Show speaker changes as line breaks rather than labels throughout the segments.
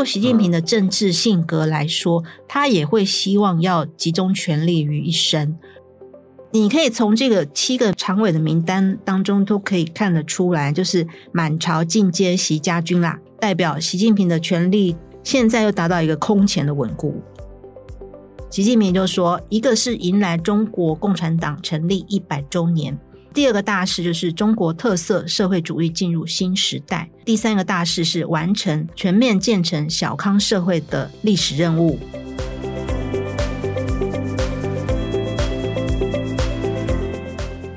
就习近平的政治性格来说，他也会希望要集中权力于一身。你可以从这个七个常委的名单当中都可以看得出来，就是满朝尽皆习家军啦，代表习近平的权力现在又达到一个空前的稳固。习近平就说，一个是迎来中国共产党成立一百周年。第二个大事就是中国特色社会主义进入新时代。第三个大事是完成全面建成小康社会的历史任务。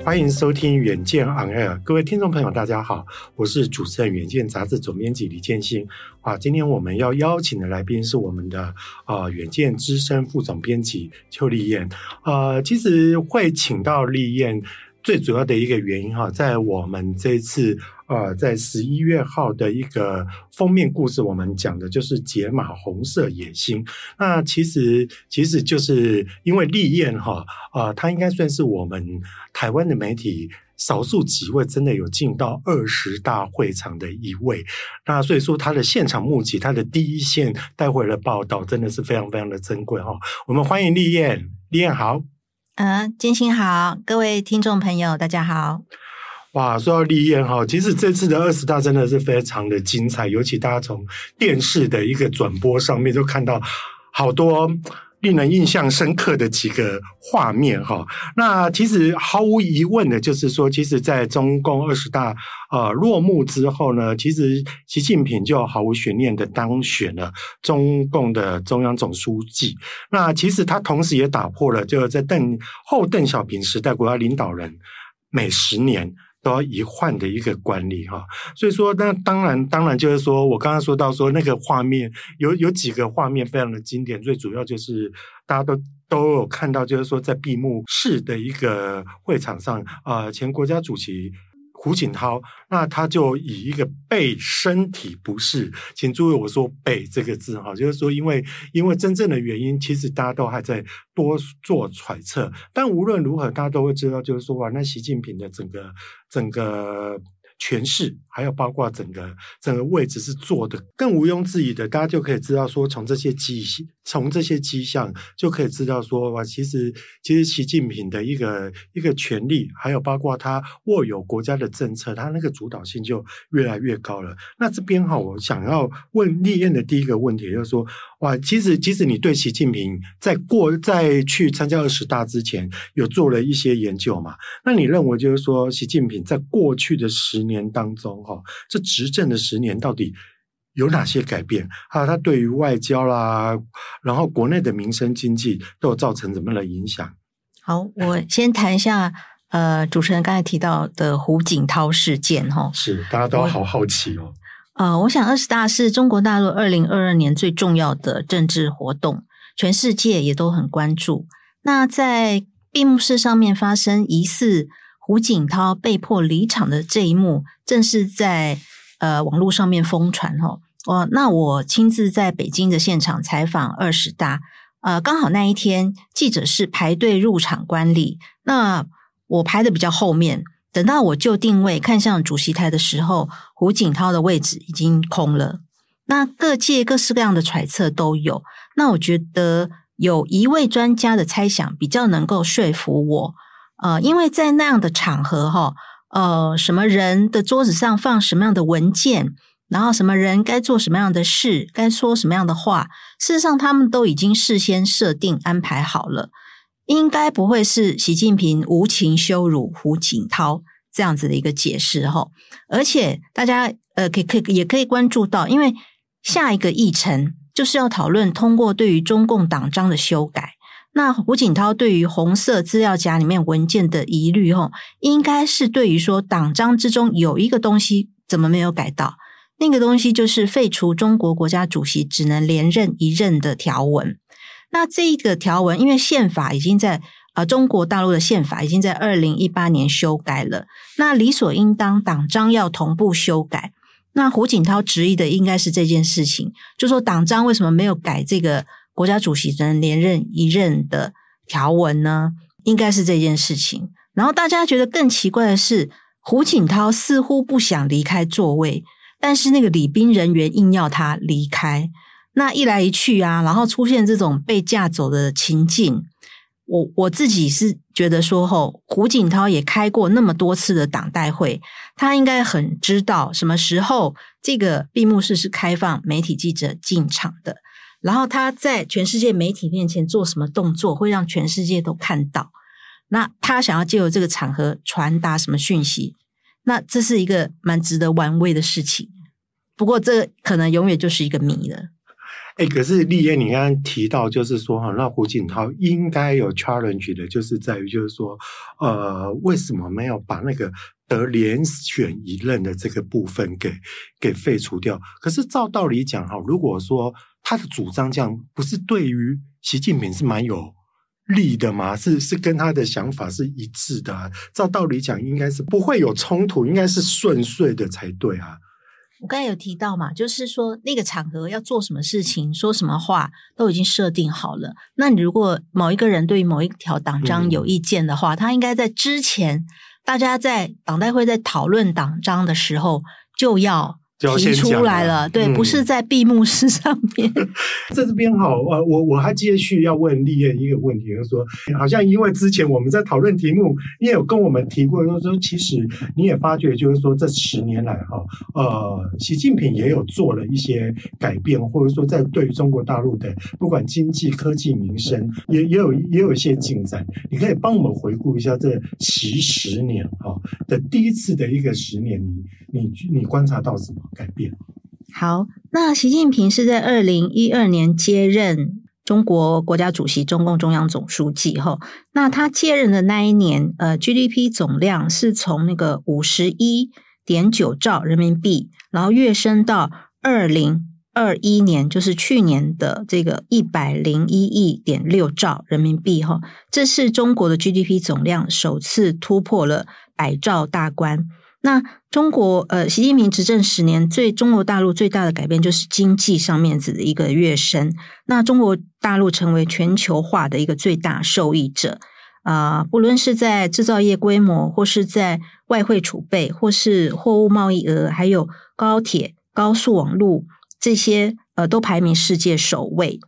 欢迎收听《远见 On Air》，各位听众朋友，大家好，我是主持人《远见》杂志总编辑李建新。啊，今天我们要邀请的来宾是我们的啊，《远见》资深副总编辑邱丽燕。呃，其实会请到丽燕。最主要的一个原因哈，在我们这次呃，在十一月号的一个封面故事，我们讲的就是解码红色野心。那其实其实就是因为俐燕哈啊，他应该算是我们台湾的媒体少数几位真的有进到二十大会场的一位。那所以说他的现场目击，他的第一线带回了报道，真的是非常非常的珍贵哈。我们欢迎丽燕，丽燕好。
嗯，金星好，各位听众朋友，大家好。
哇，说到立燕哈，其实这次的二十大真的是非常的精彩，尤其大家从电视的一个转播上面就看到好多。令人印象深刻的几个画面哈，那其实毫无疑问的就是说，其实，在中共二十大呃落幕之后呢，其实习近平就毫无悬念的当选了中共的中央总书记。那其实他同时也打破了就在邓后邓小平时代国家领导人每十年。都要一换的一个惯例哈，所以说那当然当然就是说我刚刚说到说那个画面有有几个画面非常的经典，最主要就是大家都都有看到，就是说在闭幕式的一个会场上，啊、呃，前国家主席。胡锦涛，那他就以一个背身体不适，请注意我说“背”这个字哈，就是说，因为因为真正的原因，其实大家都还在多做揣测。但无论如何，大家都会知道，就是说，哇，那习近平的整个整个。权势，还有包括整个整个位置是做的更毋庸置疑的，大家就可以知道说，从这些迹从这些迹象就可以知道说，哇，其实其实习近平的一个一个权力，还有包括他握有国家的政策，他那个主导性就越来越高了。那这边哈，我想要问立燕的第一个问题就是说，哇，其实其实你对习近平在过在去参加二十大之前，有做了一些研究嘛？那你认为就是说，习近平在过去的十年当中，哈，这执政的十年到底有哪些改变？还有他对于外交啦，然后国内的民生经济都有造成怎么样的影响？
好，我先谈一下，呃，主持人刚才提到的胡锦涛事件，哈，
是大家都好好奇哦。
呃，我想二十大是中国大陆二零二二年最重要的政治活动，全世界也都很关注。那在闭幕式上面发生疑似。胡锦涛被迫离场的这一幕，正是在呃网络上面疯传哦。哦，那我亲自在北京的现场采访二十大，呃，刚好那一天记者是排队入场观礼，那我排的比较后面，等到我就定位看向主席台的时候，胡锦涛的位置已经空了。那各界各式各样的揣测都有，那我觉得有一位专家的猜想比较能够说服我。呃，因为在那样的场合哈，呃，什么人的桌子上放什么样的文件，然后什么人该做什么样的事，该说什么样的话，事实上他们都已经事先设定安排好了，应该不会是习近平无情羞辱胡锦涛这样子的一个解释哈。而且大家呃，可以可以也可以关注到，因为下一个议程就是要讨论通过对于中共党章的修改。那胡锦涛对于红色资料夹里面文件的疑虑，吼，应该是对于说党章之中有一个东西怎么没有改到？那个东西就是废除中国国家主席只能连任一任的条文。那这个条文，因为宪法已经在呃中国大陆的宪法已经在二零一八年修改了，那理所应当党章要同步修改。那胡锦涛质疑的应该是这件事情，就说党章为什么没有改这个国家主席只能连任一任的条文呢？应该是这件事情。然后大家觉得更奇怪的是，胡锦涛似乎不想离开座位，但是那个礼宾人员硬要他离开。那一来一去啊，然后出现这种被架走的情境。我我自己是觉得说，吼，胡锦涛也开过那么多次的党代会，他应该很知道什么时候这个闭幕式是开放媒体记者进场的，然后他在全世界媒体面前做什么动作，会让全世界都看到。那他想要借由这个场合传达什么讯息？那这是一个蛮值得玩味的事情。不过，这可能永远就是一个谜了。
哎，可是立燕，你刚刚提到，就是说哈，那胡锦涛应该有 challenge 的，就是在于，就是说，呃，为什么没有把那个得连选一任的这个部分给给废除掉？可是照道理讲哈，如果说他的主张这样，不是对于习近平是蛮有利的吗？是是跟他的想法是一致的啊？照道理讲，应该是不会有冲突，应该是顺遂的才对啊。
我刚才有提到嘛，就是说那个场合要做什么事情、说什么话都已经设定好了。那你如果某一个人对于某一条党章有意见的话，嗯、他应该在之前，大家在党代会在讨论党章的时候就要。提出来了，对，嗯、不是在闭幕式上面。
在 这边哈，我我我还继续要问立燕一个问题，就是说，好像因为之前我们在讨论题目，你也有跟我们提过，就是说，其实你也发觉，就是说，这十年来哈，呃，习近平也有做了一些改变，或者说，在对于中国大陆的不管经济、科技、民生，也也有也有一些进展。你可以帮我们回顾一下这十十年哈的第一次的一个十年，你你你观察到什么？改变。
好，那习近平是在二零一二年接任中国国家主席、中共中央总书记后，那他接任的那一年，呃，GDP 总量是从那个五十一点九兆人民币，然后跃升到二零二一年，就是去年的这个一百零一亿点六兆人民币哈，这是中国的 GDP 总量首次突破了百兆大关。那中国呃，习近平执政十年，最中国大陆最大的改变就是经济上面子的一个跃升。那中国大陆成为全球化的一个最大受益者啊、呃，不论是在制造业规模，或是在外汇储备，或是货物贸易额，还有高铁、高速网络这些呃，都排名世界首位。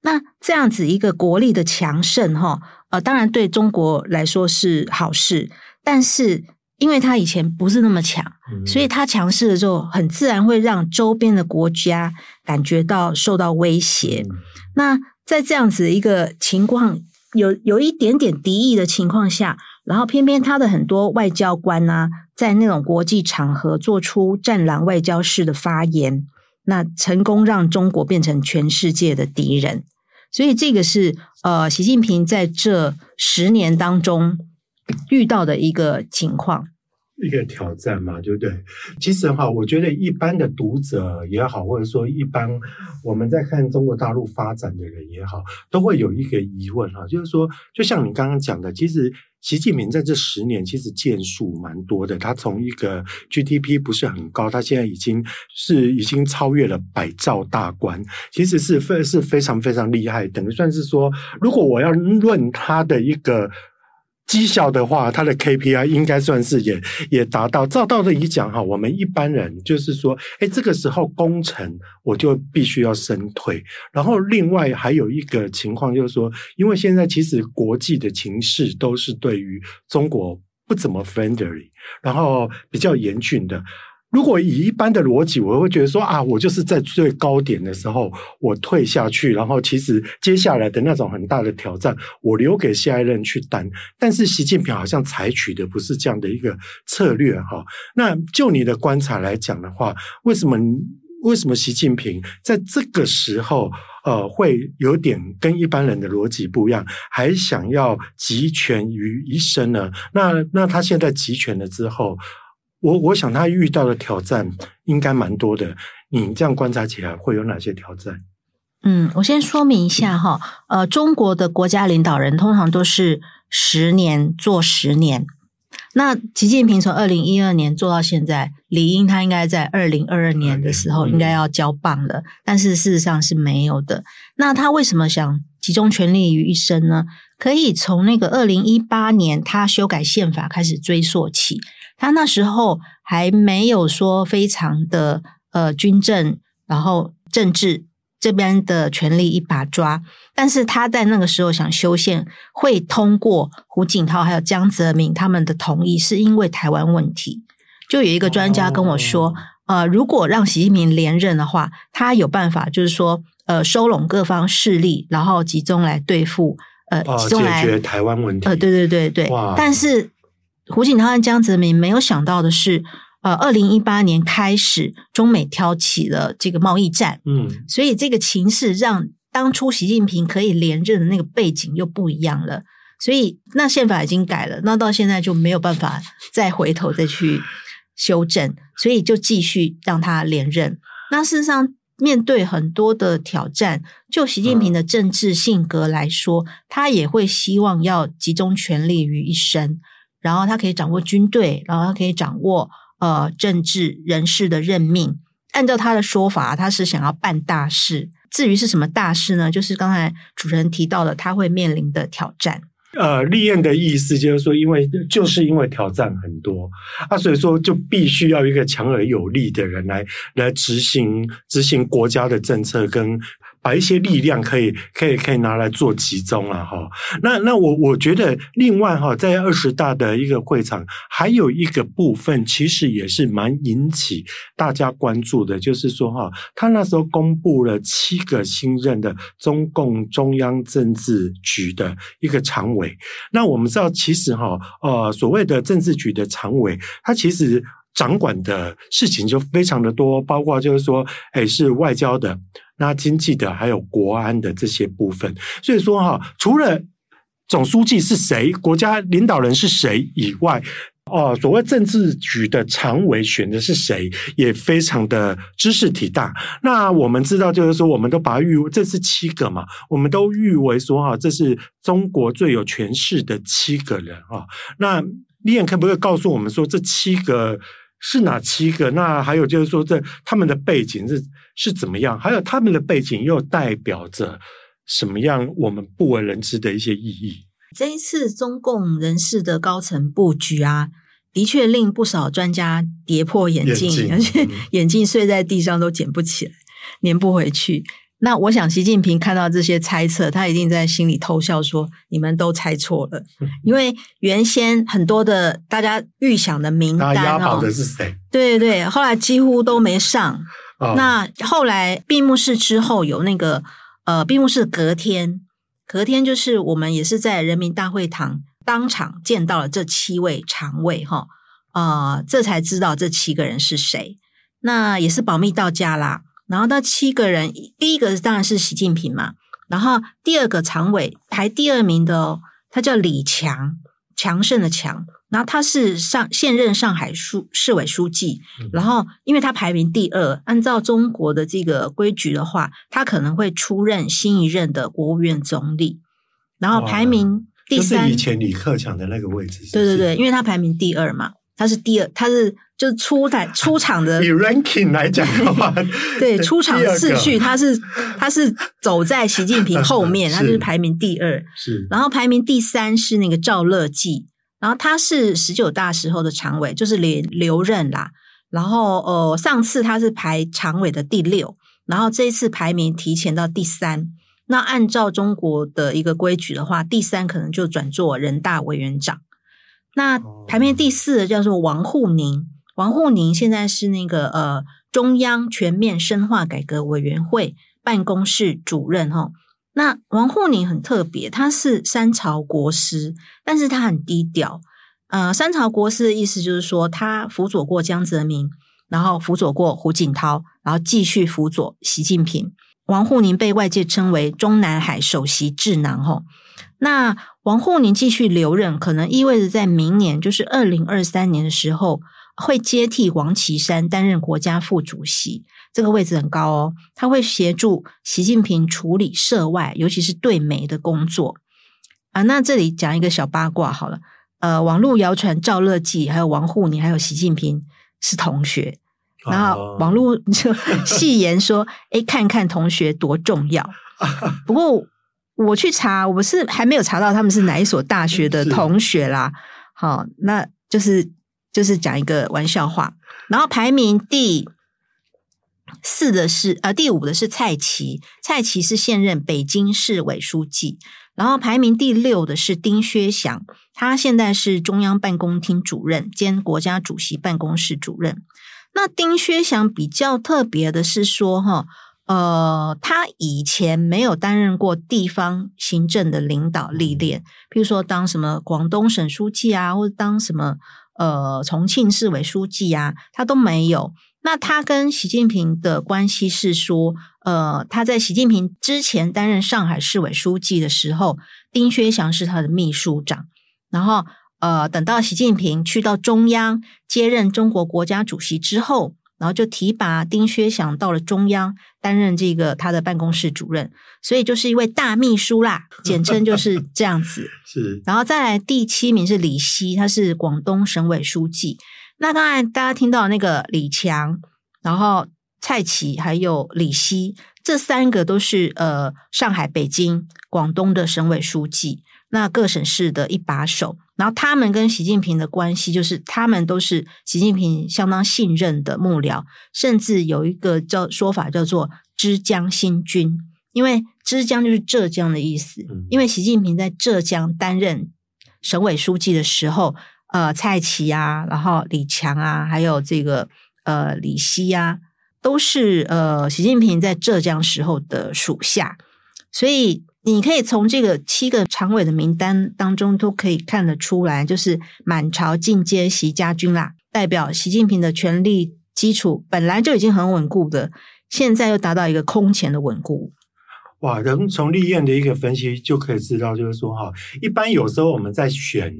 那这样子一个国力的强盛哈，呃，当然对中国来说是好事，但是。因为他以前不是那么强，所以他强势的时候，很自然会让周边的国家感觉到受到威胁。那在这样子一个情况，有有一点点敌意的情况下，然后偏偏他的很多外交官呢、啊，在那种国际场合做出战狼外交式的发言，那成功让中国变成全世界的敌人。所以这个是呃，习近平在这十年当中遇到的一个情况。
一个挑战嘛，对不对？其实哈，我觉得一般的读者也好，或者说一般我们在看中国大陆发展的人也好，都会有一个疑问哈，就是说，就像你刚刚讲的，其实习近平在这十年其实建树蛮多的。他从一个 GDP 不是很高，他现在已经是已经超越了百兆大关，其实是非是非常非常厉害。等于算是说，如果我要论他的一个。绩效的话，它的 KPI 应该算是也也达到。照道理讲哈，我们一般人就是说，哎，这个时候工程我就必须要升退。然后另外还有一个情况就是说，因为现在其实国际的情势都是对于中国不怎么 friendly，然后比较严峻的。如果以一般的逻辑，我会觉得说啊，我就是在最高点的时候我退下去，然后其实接下来的那种很大的挑战，我留给下一任去担。但是习近平好像采取的不是这样的一个策略哈。那就你的观察来讲的话，为什么为什么习近平在这个时候呃会有点跟一般人的逻辑不一样，还想要集权于一身呢？那那他现在集权了之后？我我想他遇到的挑战应该蛮多的。你这样观察起来会有哪些挑战？
嗯，我先说明一下哈，呃，中国的国家领导人通常都是十年做十年。那习近平从二零一二年做到现在，理应他应该在二零二二年的时候应该要交棒了，但是事实上是没有的。那他为什么想集中全力于一身呢？可以从那个二零一八年他修改宪法开始追溯起。他那时候还没有说非常的呃军政，然后政治这边的权力一把抓，但是他在那个时候想修宪，会通过胡锦涛还有江泽民他们的同意，是因为台湾问题。就有一个专家跟我说，哦、呃，如果让习近平连任的话，他有办法，就是说呃收拢各方势力，然后集中来对付呃，
哦、
集中来
解决台湾问题。
呃，对对对
对，
但是。胡锦涛和江泽民没有想到的是，呃，二零一八年开始，中美挑起了这个贸易战，
嗯，
所以这个情势让当初习近平可以连任的那个背景又不一样了，所以那宪法已经改了，那到现在就没有办法再回头再去修正，所以就继续让他连任。那事实上，面对很多的挑战，就习近平的政治性格来说，嗯、他也会希望要集中全力于一身。然后他可以掌握军队，然后他可以掌握呃政治人事的任命。按照他的说法，他是想要办大事。至于是什么大事呢？就是刚才主持人提到的，他会面临的挑战。
呃，立燕的意思就是说，因为就是因为挑战很多啊，所以说就必须要一个强而有力的人来来执行执行国家的政策跟。把一些力量可以可以可以拿来做集中了哈。那那我我觉得另外哈，在二十大的一个会场，还有一个部分其实也是蛮引起大家关注的，就是说哈，他那时候公布了七个新任的中共中央政治局的一个常委。那我们知道，其实哈呃，所谓的政治局的常委，他其实掌管的事情就非常的多，包括就是说，诶，是外交的。那经济的还有国安的这些部分，所以说哈，除了总书记是谁，国家领导人是谁以外，哦，所谓政治局的常委选的是谁，也非常的知识体大。那我们知道，就是说，我们都把它誉为这是七个嘛，我们都誉为说哈，这是中国最有权势的七个人啊。那立燕可不可以告诉我们说，这七个？是哪七个？那还有就是说，这他们的背景是是怎么样？还有他们的背景又代表着什么样我们不为人知的一些意义？
这一次中共人事的高层布局啊，的确令不少专家跌破眼镜，眼镜而且眼镜碎在地上都捡不起来，粘不回去。那我想，习近平看到这些猜测，他一定在心里偷笑，说：“你们都猜错了。”因为原先很多的大家预想的名单，
押宝的是谁？
对对，后来几乎都没上。哦、那后来闭幕式之后有那个呃，闭幕式隔天，隔天就是我们也是在人民大会堂当场见到了这七位常委哈，啊、呃，这才知道这七个人是谁。那也是保密到家啦。然后那七个人，第一个当然是习近平嘛，然后第二个常委排第二名的哦，他叫李强，强盛的强，然后他是上现任上海书市委书记，然后因为他排名第二，按照中国的这个规矩的话，他可能会出任新一任的国务院总理，然后排名第三，
就是以前李克强的那个位置是不是？
对对对，因为他排名第二嘛。他是第二，他是就是出台出场的。
以 ranking 来讲的话，
对出场次序，他是他是走在习近平后 面，他就是排名第二。
是，
然后排名第三是那个赵乐际，然后他是十九大时候的常委，就是连留任啦。然后呃，上次他是排常委的第六，然后这一次排名提前到第三。那按照中国的一个规矩的话，第三可能就转做人大委员长。那排名第四的叫做王沪宁，王沪宁现在是那个呃中央全面深化改革委员会办公室主任哈。那王沪宁很特别，他是三朝国师，但是他很低调。呃，三朝国师的意思就是说，他辅佐过江泽民，然后辅佐过胡锦涛，然后继续辅佐习近平。王沪宁被外界称为中南海首席智囊哈。那王沪宁继续留任，可能意味着在明年，就是二零二三年的时候，会接替王岐山担任国家副主席，这个位置很高哦。他会协助习近平处理涉外，尤其是对美的工作啊。那这里讲一个小八卦好了，呃，网络谣传赵乐际还有王沪宁还有习近平是同学，然后网络就 戏言说：“哎，看看同学多重要。”不过我去查，我是还没有查到他们是哪一所大学的同学啦。好，那就是。就是讲一个玩笑话，然后排名第四的是呃第五的是蔡奇，蔡奇是现任北京市委书记，然后排名第六的是丁薛祥，他现在是中央办公厅主任兼国家主席办公室主任。那丁薛祥比较特别的是说，哈，呃，他以前没有担任过地方行政的领导历练，比如说当什么广东省书记啊，或者当什么。呃，重庆市委书记啊，他都没有。那他跟习近平的关系是说，呃，他在习近平之前担任上海市委书记的时候，丁薛祥是他的秘书长。然后，呃，等到习近平去到中央接任中国国家主席之后。然后就提拔丁薛祥到了中央担任这个他的办公室主任，所以就是一位大秘书啦，简称就是这样子。
是，
然后再来第七名是李希，他是广东省委书记。那刚才大家听到那个李强，然后蔡奇还有李希，这三个都是呃上海、北京、广东的省委书记。那各省市的一把手，然后他们跟习近平的关系，就是他们都是习近平相当信任的幕僚，甚至有一个叫说法叫做“浙江新军”，因为浙江就是浙江的意思。因为习近平在浙江担任省委书记的时候，呃，蔡奇啊，然后李强啊，还有这个呃李希啊，都是呃习近平在浙江时候的属下，所以。你可以从这个七个常委的名单当中都可以看得出来，就是满朝尽皆习家军啦，代表习近平的权力基础本来就已经很稳固的，现在又达到一个空前的稳固。
哇，人从立院的一个分析就可以知道，就是说哈，一般有时候我们在选。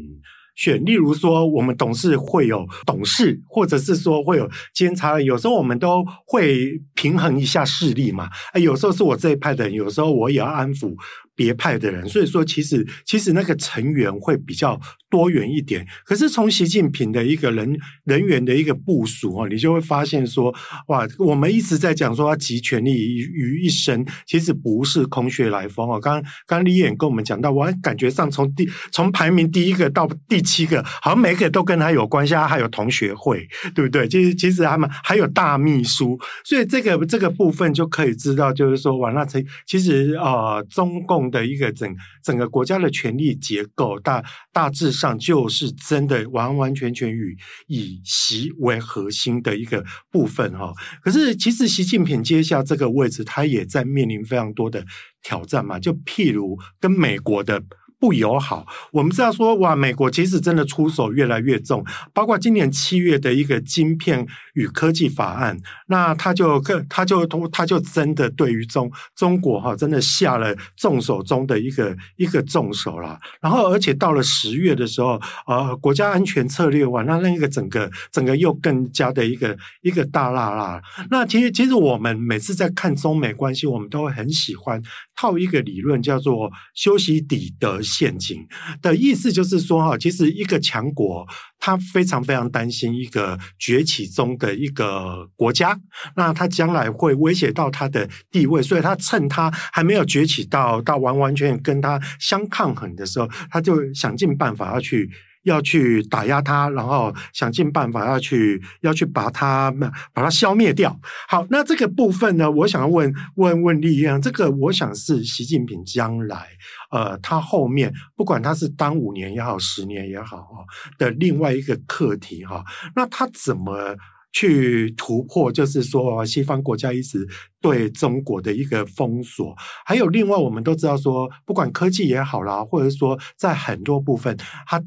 选，例如说，我们董事会有董事，或者是说会有监察，有时候我们都会平衡一下势力嘛。哎，有时候是我这一派的人，有时候我也要安抚。别派的人，所以说其实其实那个成员会比较多元一点。可是从习近平的一个人人员的一个部署哦，你就会发现说，哇，我们一直在讲说他集权力于一身，其实不是空穴来风哦。刚刚刚立言跟我们讲到，我还感觉上从第从排名第一个到第七个，好像每个都跟他有关系，他还有同学会，对不对？其实其实他们还有大秘书，所以这个这个部分就可以知道，就是说，哇，那其其实呃，中共。的一个整整个国家的权力结构，大大致上就是真的完完全全与以习为核心的一个部分哈。可是其实习近平接下这个位置，他也在面临非常多的挑战嘛，就譬如跟美国的。不友好，我们知道说哇，美国其实真的出手越来越重，包括今年七月的一个晶片与科技法案，那他就更他就通他就真的对于中中国哈，真的下了重手中的一个一个重手了。然后而且到了十月的时候，呃，国家安全策略哇，那那个整个整个又更加的一个一个大辣辣。那其实其实我们每次在看中美关系，我们都会很喜欢套一个理论，叫做修昔底德陷阱的意思就是说，哈，其实一个强国，他非常非常担心一个崛起中的一个国家，那他将来会威胁到他的地位，所以他趁他还没有崛起到到完完全全跟他相抗衡的时候，他就想尽办法要去。要去打压他，然后想尽办法要去要去把他把他消灭掉。好，那这个部分呢，我想要问问问立言，这个我想是习近平将来呃，他后面不管他是当五年也好，十年也好啊的另外一个课题哈。那他怎么去突破？就是说，西方国家一直对中国的一个封锁，还有另外我们都知道说，不管科技也好啦，或者说在很多部分，他。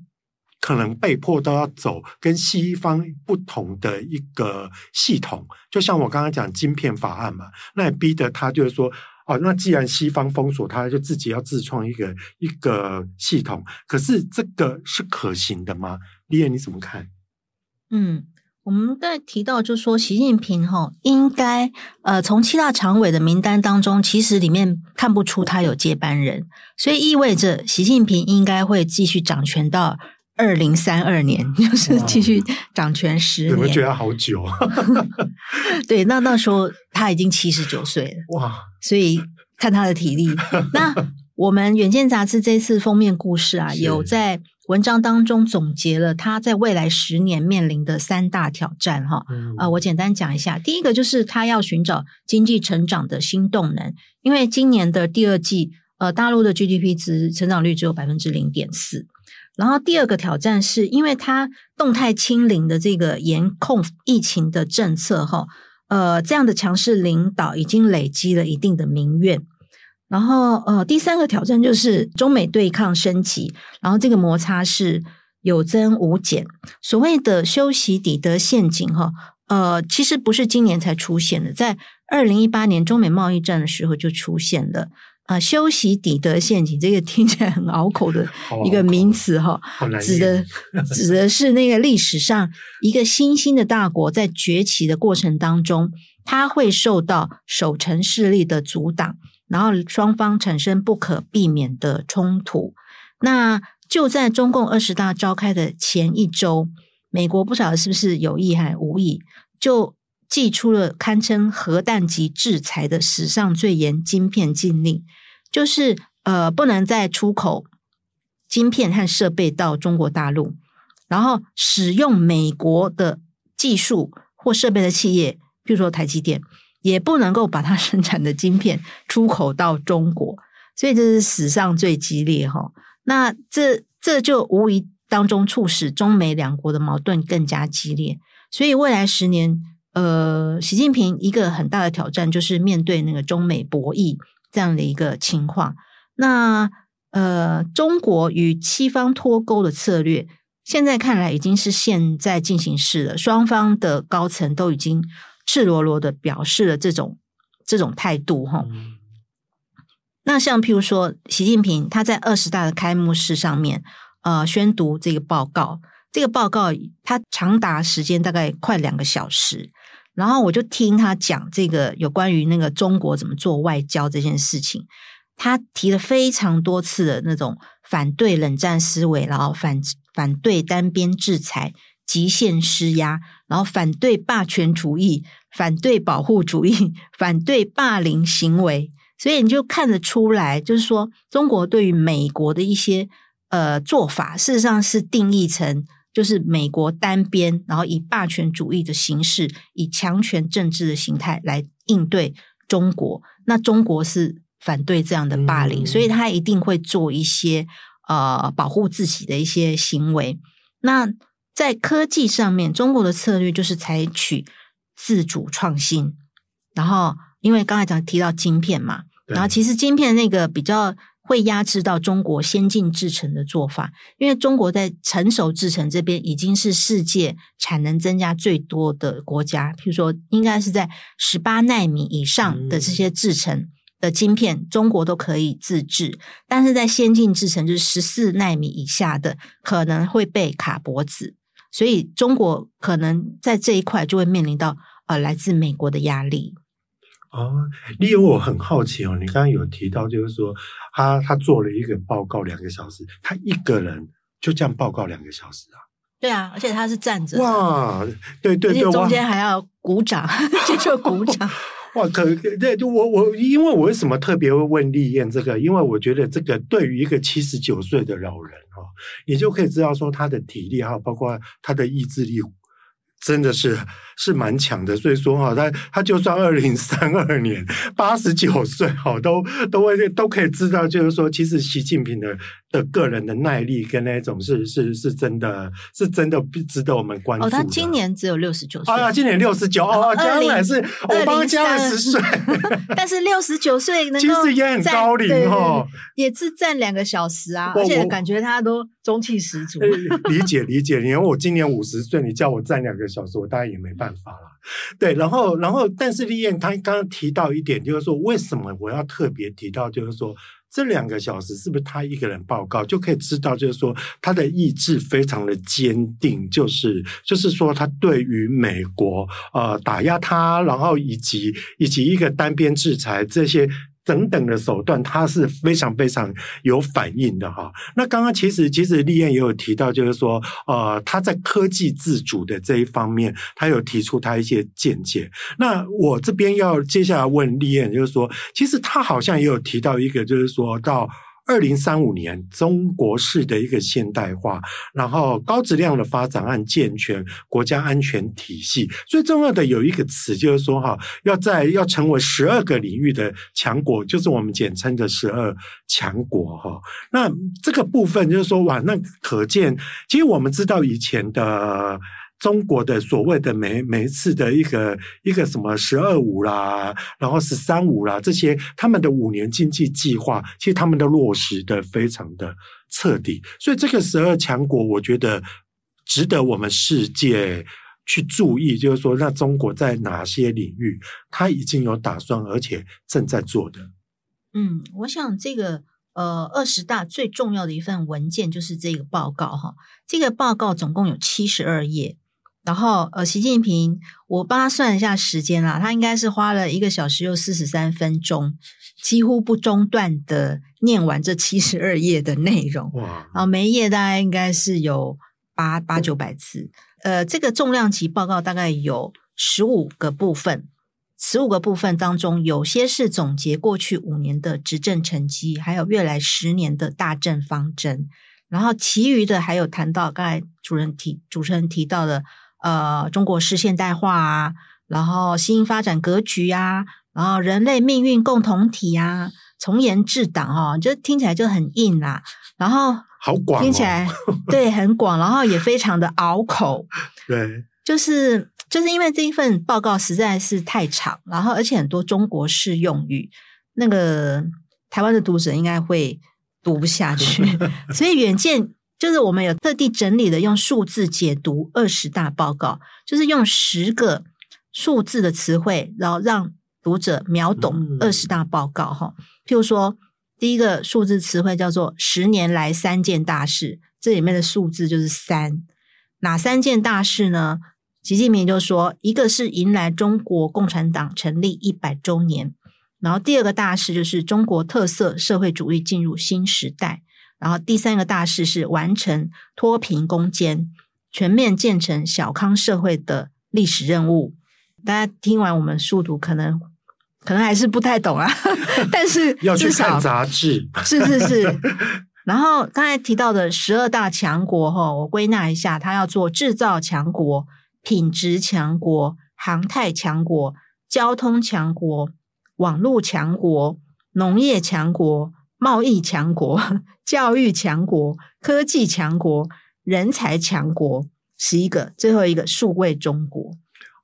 可能被迫都要走跟西方不同的一个系统，就像我刚刚讲晶片法案嘛，那也逼得他就是说，哦，那既然西方封锁，他就自己要自创一个一个系统。可是这个是可行的吗？立言你怎么看？
嗯，我们在提到，就是说习近平哈应该呃从七大常委的名单当中，其实里面看不出他有接班人，所以意味着习近平应该会继续掌权到二零三二年，就是继续掌权十年。
怎么觉得好久？
对，那那时候他已经七十九岁了哇，所以看他的体力。那我们《远见》杂志这次封面故事啊，有在。文章当中总结了他在未来十年面临的三大挑战，哈，呃，我简单讲一下。第一个就是他要寻找经济成长的新动能，因为今年的第二季，呃，大陆的 GDP 值成长率只有百分之零点四。然后第二个挑战是因为它动态清零的这个严控疫情的政策，哈，呃，这样的强势领导已经累积了一定的民怨。然后，呃，第三个挑战就是中美对抗升级，然后这个摩擦是有增无减。所谓的修昔底德陷阱，哈，呃，其实不是今年才出现的，在二零一八年中美贸易战的时候就出现了。啊、呃，修习底德陷阱，这个听起来很拗口的一个名词，哈，指的指的是那个历史上一个新兴的大国在崛起的过程当中，它会受到守城势力的阻挡。然后双方产生不可避免的冲突。那就在中共二十大召开的前一周，美国不晓得是不是有意还无意，就祭出了堪称核弹级制裁的史上最严晶片禁令，就是呃不能再出口晶片和设备到中国大陆，然后使用美国的技术或设备的企业，比如说台积电。也不能够把它 生产的晶片出口到中国，所以这是史上最激烈哈。那这这就无疑当中促使中美两国的矛盾更加激烈。所以未来十年，呃，习近平一个很大的挑战就是面对那个中美博弈这样的一个情况。那呃，中国与西方脱钩的策略，现在看来已经是现在进行式了，双方的高层都已经。赤裸裸的表示了这种这种态度哈。那像譬如说，习近平他在二十大的开幕式上面，呃，宣读这个报告，这个报告他长达时间大概快两个小时，然后我就听他讲这个有关于那个中国怎么做外交这件事情，他提了非常多次的那种反对冷战思维，然后反反对单边制裁。极限施压，然后反对霸权主义，反对保护主义，反对霸凌行为，所以你就看得出来，就是说中国对于美国的一些呃做法，事实上是定义成就是美国单边，然后以霸权主义的形式，以强权政治的形态来应对中国。那中国是反对这样的霸凌，嗯、所以他一定会做一些呃保护自己的一些行为。那在科技上面，中国的策略就是采取自主创新。然后，因为刚才讲提到晶片嘛，然后其实晶片那个比较会压制到中国先进制程的做法，因为中国在成熟制程这边已经是世界产能增加最多的国家。譬如说，应该是在十八纳米以上的这些制程的晶片，中国都可以自制，但是在先进制程就是十四纳米以下的，可能会被卡脖子。所以中国可能在这一块就会面临到呃来自美国的压力。
哦，例如我很好奇哦，你刚刚有提到就是说他他做了一个报告两个小时，他一个人就这样报告两个小时啊？
对啊，而且他是站着。
哇，对对对，
中间还要鼓掌，这就鼓掌。
哇，可对，就我我因为我为什么特别会问立燕这个？因为我觉得这个对于一个七十九岁的老人哦，你就可以知道说他的体力哈，包括他的意志力。真的是是蛮强的，所以说哈，他他就算二零三二年八十九岁哈，都都会都可以知道，就是说，其实习近平的的个人的耐力跟那种是是是真的是真的值得我们关注。
哦，他今年只有六十九岁
啊，今年六十九哦，将来是我帮他加了十岁，
但是六十九岁能够
其实也很高龄哦，
也是站两个小时啊，而且感觉他都中气十足。
理解理解，因为我今年五十岁，你叫我站两个小时。我当然也没办法办法了，对，然后，然后，但是立燕她刚刚提到一点，就是说，为什么我要特别提到，就是说，这两个小时是不是她一个人报告就可以知道？就是说她的意志非常的坚定，就是就是说她对于美国呃打压她，然后以及以及一个单边制裁这些。等等的手段，他是非常非常有反应的哈。那刚刚其实其实立燕也有提到，就是说，呃，他在科技自主的这一方面，他有提出他一些见解。那我这边要接下来问立燕，就是说，其实他好像也有提到一个，就是说到。二零三五年，中国式的一个现代化，然后高质量的发展和健全国家安全体系。最重要的有一个词，就是说哈，要在要成为十二个领域的强国，就是我们简称的十二强国哈。那这个部分就是说哇，那可见，其实我们知道以前的。中国的所谓的每每一次的一个一个什么“十二五”啦，然后“十三五”啦，这些他们的五年经济计划，其实他们都落实的非常的彻底。所以这个十二强国，我觉得值得我们世界去注意，就是说，那中国在哪些领域，他已经有打算，而且正在做的。
嗯，我想这个呃，二十大最重要的一份文件就是这个报告哈。这个报告总共有七十二页。然后，呃，习近平，我帮他算一下时间啦，他应该是花了一个小时又四十三分钟，几乎不中断的念完这七十二页的内容。哇！然后每一页大概应该是有八八九百字。呃，这个重量级报告大概有十五个部分，十五个部分当中，有些是总结过去五年的执政成绩，还有未来十年的大政方针。然后其余的还有谈到刚才主任提主持人提到的。呃，中国式现代化啊，然后新发展格局啊，然后人类命运共同体啊，从严治党哦，就听起来就很硬啦。然后
好广，
听起来 对很广，然后也非常的拗口。
对，
就是就是因为这一份报告实在是太长，然后而且很多中国式用语，那个台湾的读者应该会读不下去，所以远见。就是我们有特地整理的用数字解读二十大报告，就是用十个数字的词汇，然后让读者秒懂二十大报告哈。譬如说，第一个数字词汇叫做“十年来三件大事”，这里面的数字就是三。哪三件大事呢？习近平就说，一个是迎来中国共产党成立一百周年，然后第二个大事就是中国特色社会主义进入新时代。然后第三个大事是完成脱贫攻坚、全面建成小康社会的历史任务。大家听完我们速读，可能可能还是不太懂啊，但是
要去看杂志，
是是是。然后刚才提到的十二大强国，哈，我归纳一下，他要做制造强国、品质强国、航太强国、交通强国、网络强国、农业强国。贸易强国、教育强国、科技强国、人才强国，十一个，最后一个数位中国。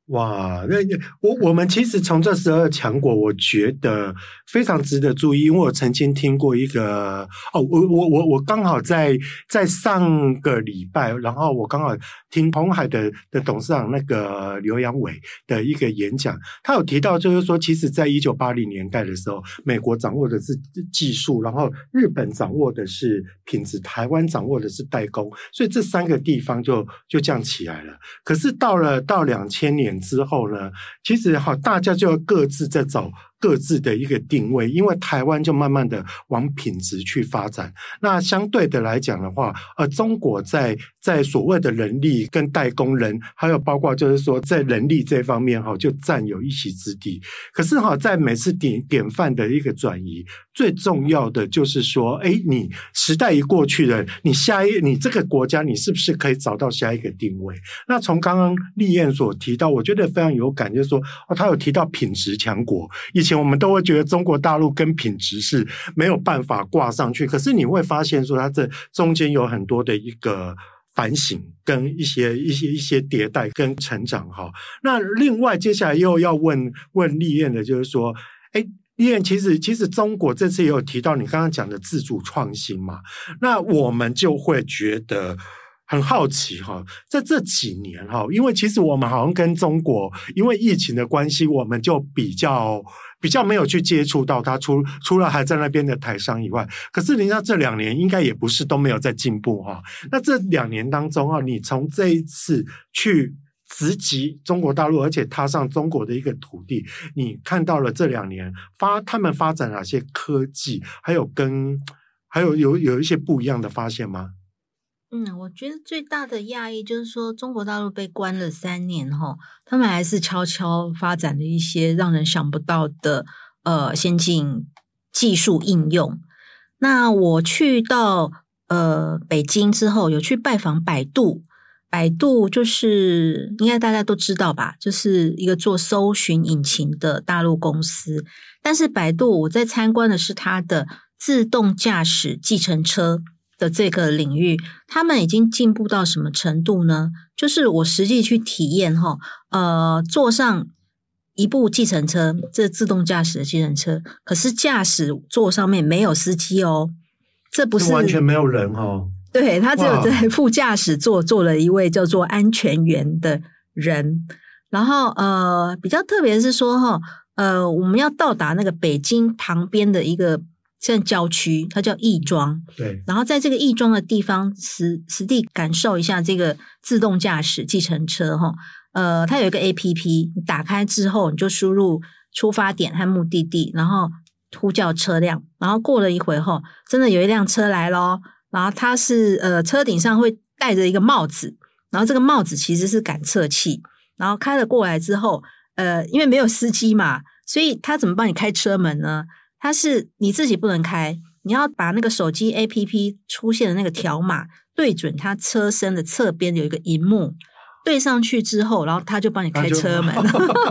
哇，那我我们其实从这十二强国，我觉得非常值得注意，因为我曾经听过一个哦，我我我我刚好在在上个礼拜，然后我刚好听鸿海的的董事长那个刘阳伟的一个演讲，他有提到，就是说，其实在一九八零年代的时候，美国掌握的是技术，然后日本掌握的是品质，台湾掌握的是代工，所以这三个地方就就这样起来了。可是到了到两千年。之后呢，其实哈，大家就要各自在找。各自的一个定位，因为台湾就慢慢的往品质去发展。那相对的来讲的话，呃，中国在在所谓的人力跟代工人，还有包括就是说在人力这方面哈，就占有一席之地。可是哈，在每次典典范的一个转移，最重要的就是说，哎，你时代一过去了，你下一你这个国家，你是不是可以找到下一个定位？那从刚刚立燕所提到，我觉得非常有感，就是说，哦，他有提到品质强国，以前。我们都会觉得中国大陆跟品质是没有办法挂上去，可是你会发现说，它这中间有很多的一个反省，跟一些一些一些迭代跟成长哈。那另外接下来又要问问立燕的，就是说，哎，立燕其实其实中国这次也有提到你刚刚讲的自主创新嘛，那我们就会觉得。很好奇哈，在这几年哈，因为其实我们好像跟中国因为疫情的关系，我们就比较比较没有去接触到他，除除了还在那边的台商以外，可是人家这两年应该也不是都没有在进步哈。那这两年当中啊，你从这一次去直击中国大陆，而且踏上中国的一个土地，你看到了这两年发他们发展哪些科技，还有跟还有有有一些不一样的发现吗？
嗯，我觉得最大的讶异就是说，中国大陆被关了三年哈，他们还是悄悄发展了一些让人想不到的呃先进技术应用。那我去到呃北京之后，有去拜访百度，百度就是应该大家都知道吧，就是一个做搜寻引擎的大陆公司。但是百度我在参观的是它的自动驾驶计程车。的这个领域，他们已经进步到什么程度呢？就是我实际去体验哈，呃，坐上一部计程车，这自动驾驶的计程车，可是驾驶座上面没有司机哦，这不是
完全没有人哦，
对，他只有在副驾驶座坐了一位叫做安全员的人，然后呃，比较特别是说哈，呃，我们要到达那个北京旁边的一个。像郊区，它叫亦庄。
对，
然后在这个亦庄的地方实实地感受一下这个自动驾驶计程车哈。呃，它有一个 APP，你打开之后你就输入出发点和目的地，然后呼叫车辆，然后过了一会后，真的有一辆车来咯，然后它是呃车顶上会戴着一个帽子，然后这个帽子其实是感测器，然后开了过来之后，呃，因为没有司机嘛，所以他怎么帮你开车门呢？它是你自己不能开，你要把那个手机 APP 出现的那个条码对准它车身的侧边有一个荧幕，对上去之后，然后它就帮你开车门，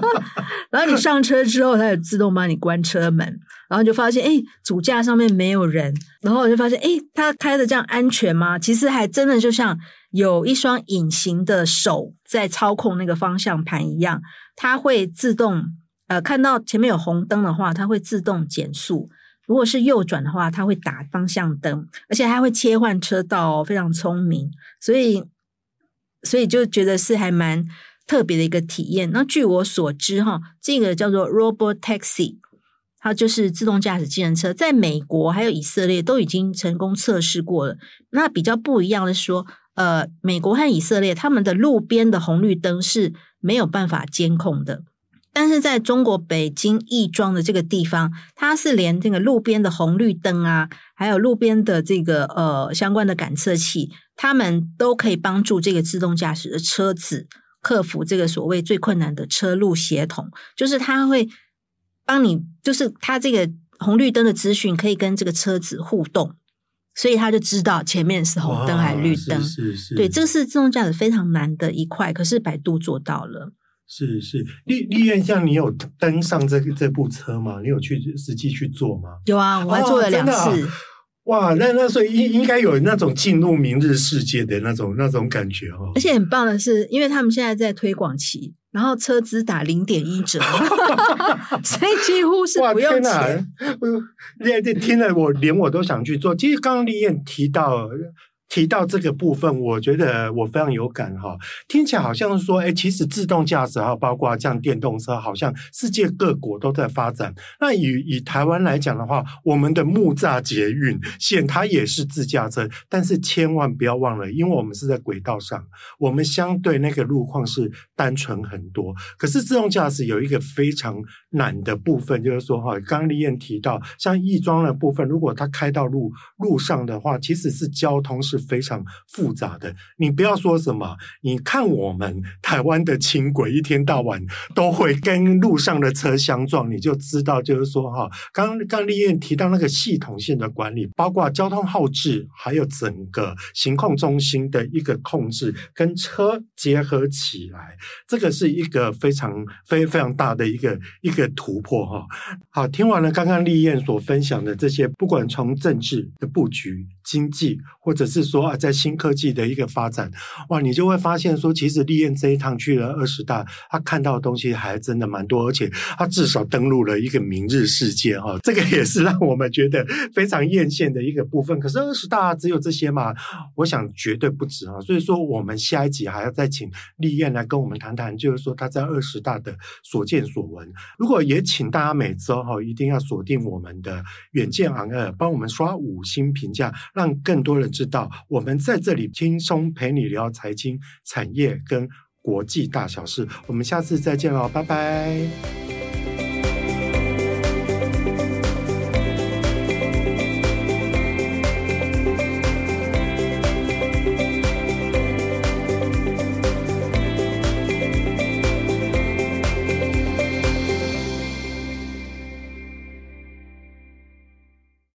然后你上车之后，它就自动帮你关车门，然后就发现，哎，主驾上面没有人，然后我就发现，哎，它开的这样安全吗？其实还真的就像有一双隐形的手在操控那个方向盘一样，它会自动。呃，看到前面有红灯的话，它会自动减速；如果是右转的话，它会打方向灯，而且还会切换车道，非常聪明。所以，所以就觉得是还蛮特别的一个体验。那据我所知，哈，这个叫做 Robot Taxi，它就是自动驾驶计程车，在美国还有以色列都已经成功测试过了。那比较不一样的说，呃，美国和以色列他们的路边的红绿灯是没有办法监控的。但是在中国北京亦庄的这个地方，它是连这个路边的红绿灯啊，还有路边的这个呃相关的感测器，他们都可以帮助这个自动驾驶的车子克服这个所谓最困难的车路协同，就是它会帮你，就是它这个红绿灯的资讯可以跟这个车子互动，所以他就知道前面是红灯还是绿灯。
是是是，
对，这是自动驾驶非常难的一块，可是百度做到了。
是是，立立燕，像你有登上这个这部车吗？你有去实际去坐吗？
有啊，我还坐了两次。
哇，那那所以应应该有那种进入明日世界的那种那种感觉哦。
而且很棒的是，因为他们现在在推广期，然后车资打零点一折，所以几乎是不用钱。哇，天
哪！这听了我连我都想去做。其实刚刚立燕提到。提到这个部分，我觉得我非常有感哈。听起来好像是说，哎，其实自动驾驶哈包括像电动车，好像世界各国都在发展。那以以台湾来讲的话，我们的木栅捷运线它也是自驾车，但是千万不要忘了，因为我们是在轨道上，我们相对那个路况是单纯很多。可是自动驾驶有一个非常难的部分，就是说哈，刚刚立燕提到，像亦庄的部分，如果它开到路路上的话，其实是交通是。非常复杂的，你不要说什么，你看我们台湾的轻轨一天到晚都会跟路上的车相撞，你就知道，就是说哈，刚刚立燕提到那个系统性的管理，包括交通号志，还有整个行控中心的一个控制，跟车结合起来，这个是一个非常非非常大的一个一个突破哈。好，听完了刚刚立燕所分享的这些，不管从政治的布局、经济，或者是。说啊，在新科技的一个发展，哇，你就会发现说，其实立燕这一趟去了二十大，他看到的东西还真的蛮多，而且他至少登陆了一个明日世界哈，这个也是让我们觉得非常艳羡的一个部分。可是二十大只有这些嘛？我想绝对不止啊，所以说我们下一集还要再请立燕来跟我们谈谈，就是说他在二十大的所见所闻。如果也请大家每周哈一定要锁定我们的远见 on air，帮我们刷五星评价，让更多人知道我们在这里轻松陪你聊财经、产业跟国际大小事。我们下次再见喽，拜拜。